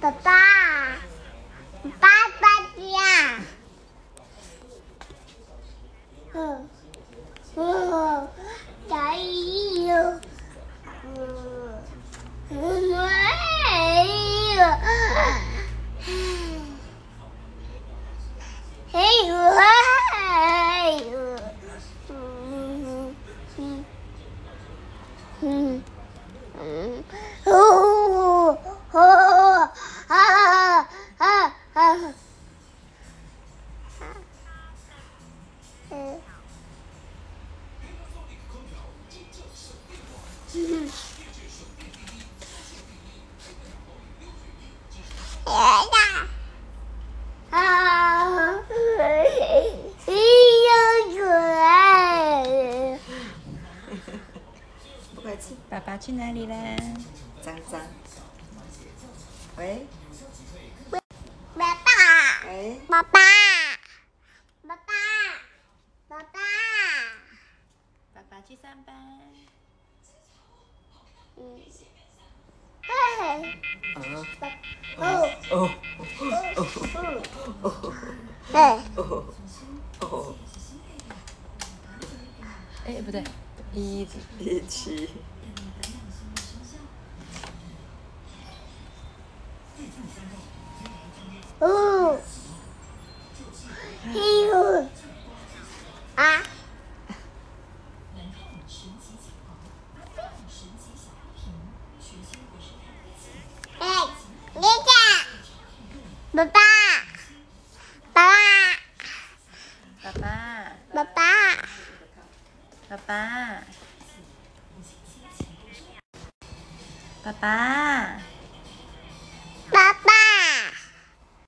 爸爸，爸爸家。别啦！啊！哎呀，可爱！不客气。爸爸去哪里了？脏脏。喂。喂，爸爸。喂，爸爸。爸爸，爸爸。爸爸去上班。嗯。哎。哦。哦。哦。哦。哎。哦。哦。哎，不对，一一七。哦。爸爸，爸爸，爸爸。